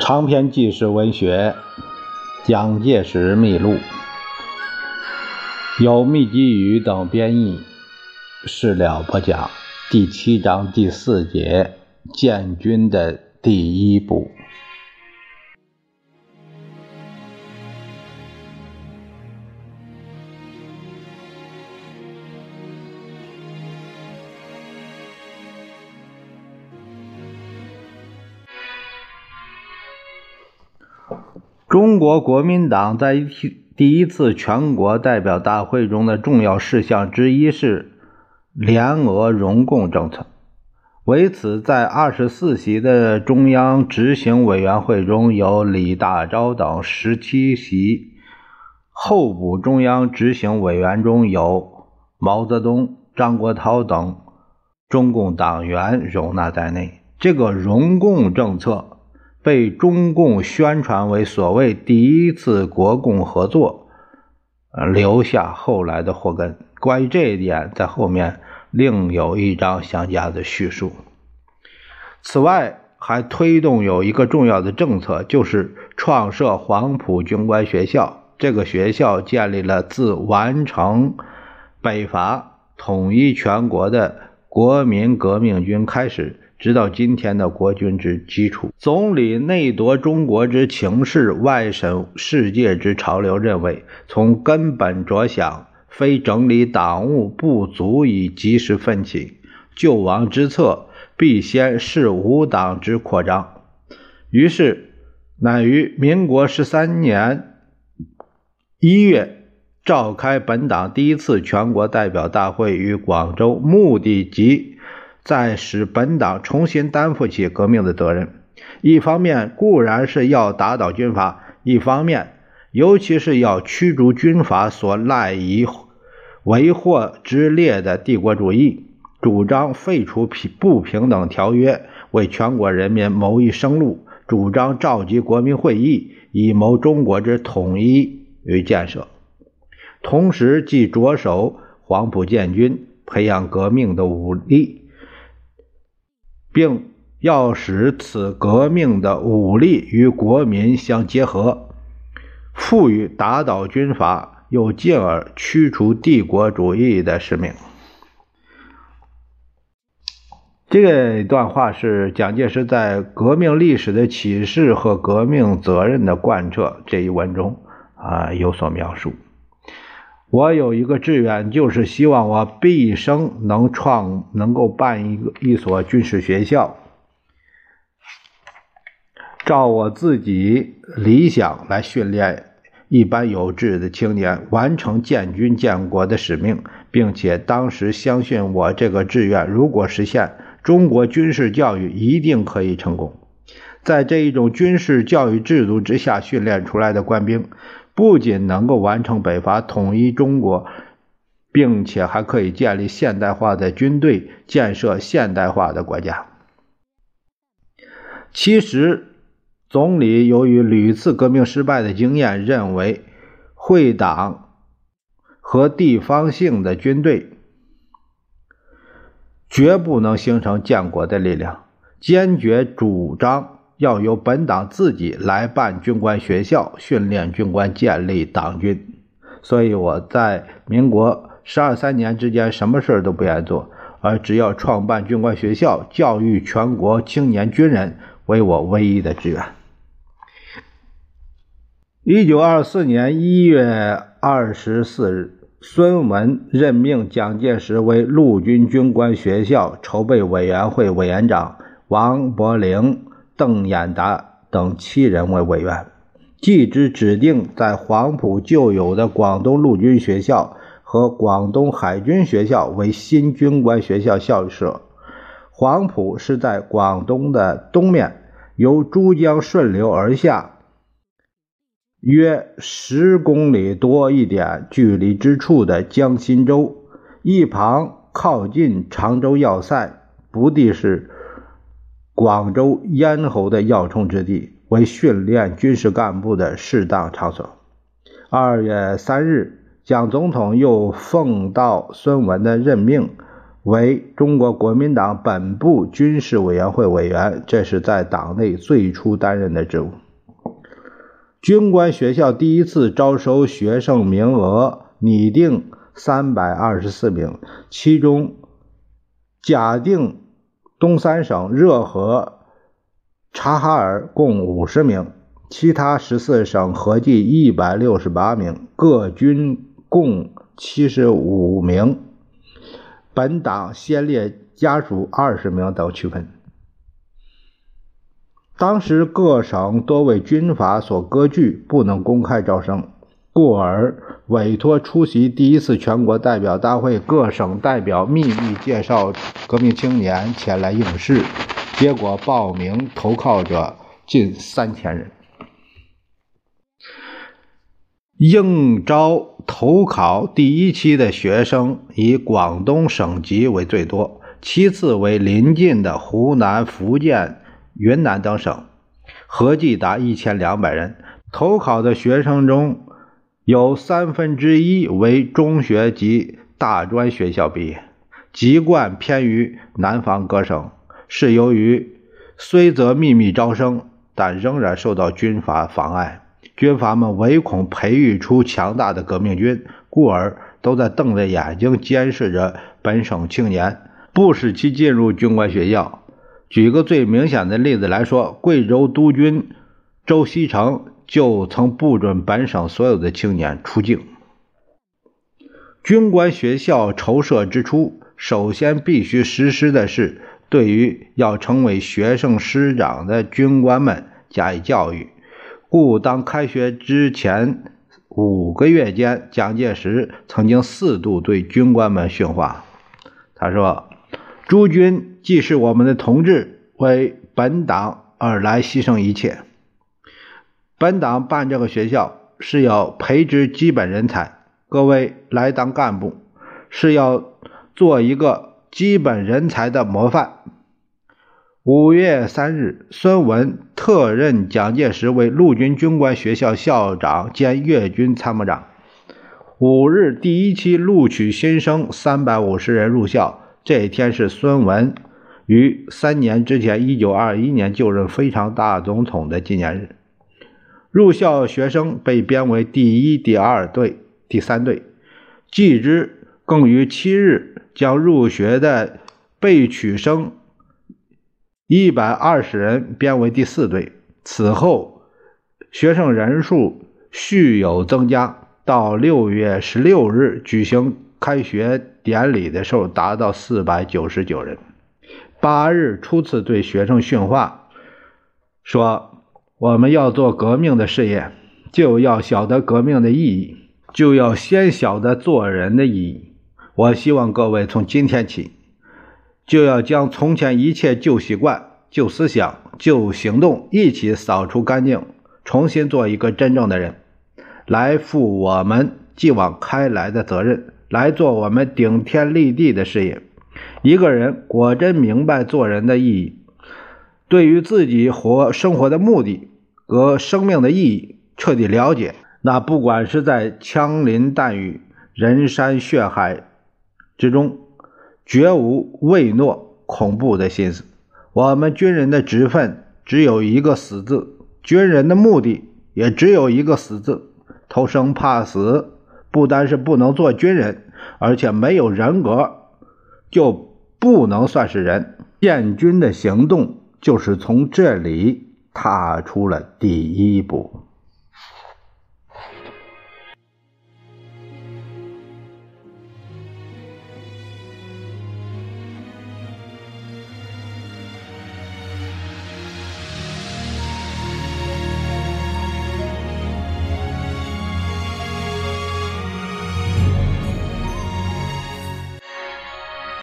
长篇纪实文学《蒋介石秘录》，由密集语等编译，事了不讲。第七章第四节：建军的第一步。中国国民党在第一次全国代表大会中的重要事项之一是联俄容共政策。为此，在二十四席的中央执行委员会中有李大钊等十七席，候补中央执行委员中有毛泽东、张国焘等中共党员容纳在内。这个容共政策。被中共宣传为所谓第一次国共合作，呃留下后来的祸根。关于这一点，在后面另有一章详加的叙述。此外，还推动有一个重要的政策，就是创设黄埔军官学校。这个学校建立了自完成北伐、统一全国的国民革命军开始。直到今天的国军之基础。总理内夺中国之情势，外审世界之潮流，认为从根本着想，非整理党务不足以及时奋起救亡之策，必先是无党之扩张。于是，乃于民国十三年一月召开本党第一次全国代表大会于广州，目的即。在使本党重新担负起革命的责任，一方面固然是要打倒军阀，一方面尤其是要驱逐军阀所赖以为祸之列的帝国主义，主张废除平不平等条约，为全国人民谋一生路，主张召集国民会议，以谋中国之统一与建设。同时，即着手黄埔建军，培养革命的武力。并要使此革命的武力与国民相结合，赋予打倒军阀，又进而驱除帝国主义的使命。这段话是蒋介石在革命历史的启示和革命责任的贯彻这一文中啊有所描述。我有一个志愿，就是希望我毕生能创，能够办一个一所军事学校，照我自己理想来训练一般有志的青年，完成建军建国的使命，并且当时相信我这个志愿如果实现，中国军事教育一定可以成功。在这一种军事教育制度之下训练出来的官兵。不仅能够完成北伐、统一中国，并且还可以建立现代化的军队，建设现代化的国家。其实，总理由于屡次革命失败的经验，认为会党和地方性的军队绝不能形成建国的力量，坚决主张。要由本党自己来办军官学校，训练军官，建立党军。所以我在民国十二三年之间，什么事都不愿做，而只要创办军官学校，教育全国青年军人，为我唯一的志愿。一九二四年一月二十四日，孙文任命蒋介石为陆军军官学校筹备委员会委员长，王伯龄。邓演达等七人为委员，继之指定在黄埔旧有的广东陆军学校和广东海军学校为新军官学校校舍。黄埔是在广东的东面，由珠江顺流而下，约十公里多一点距离之处的江心洲，一旁靠近常州要塞，不地是。广州咽喉的要冲之地，为训练军事干部的适当场所。二月三日，蒋总统又奉到孙文的任命，为中国国民党本部军事委员会委员，这是在党内最初担任的职务。军官学校第一次招收学生名额拟定三百二十四名，其中假定东三省热河、察哈尔共五十名，其他十四省合计一百六十八名，各军共七十五名。本党先列家属二十名等区分。当时各省多为军阀所割据，不能公开招生，故而委托出席第一次全国代表大会各省代表秘密介绍革命青年前来应试，结果报名投靠者近三千人。应招投考第一期的学生以广东省级为最多，其次为邻近的湖南、福建、云南等省，合计达一千两百人。投考的学生中有三分之一为中学及大专学校毕业，籍贯偏于南方各省，是由于虽则秘密招生，但仍然受到军阀妨碍。军阀们唯恐培育出强大的革命军，故而都在瞪着眼睛监视着本省青年，不使其进入军官学校。举个最明显的例子来说，贵州督军周锡成就曾不准本省所有的青年出境。军官学校筹设之初，首先必须实施的是对于要成为学生师长的军官们加以教育。故当开学之前五个月间，蒋介石曾经四度对军官们训话。他说：“诸军既是我们的同志，为本党而来牺牲一切。本党办这个学校是要培植基本人才，各位来当干部是要做一个基本人才的模范。”五月三日，孙文特任蒋介石为陆军军官学校校长兼粤军参谋长。五日，第一期录取新生三百五十人入校。这一天是孙文于三年之前，一九二一年就任非常大总统的纪念日。入校学生被编为第一、第二队、第三队。继之，更于七日将入学的被取生。一百二十人编为第四队，此后学生人数续有增加，到六月十六日举行开学典礼的时候，达到四百九十九人。八日初次对学生训话，说：“我们要做革命的事业，就要晓得革命的意义，就要先晓得做人的意义。我希望各位从今天起。”就要将从前一切旧习惯、旧思想、旧行动一起扫除干净，重新做一个真正的人，来负我们继往开来的责任，来做我们顶天立地的事业。一个人果真明白做人的意义，对于自己活生活的目的和生命的意义彻底了解，那不管是在枪林弹雨、人山血海之中。绝无畏懦恐怖的心思。我们军人的职分只有一个死字，军人的目的也只有一个死字。偷生怕死，不单是不能做军人，而且没有人格就不能算是人。建军的行动就是从这里踏出了第一步。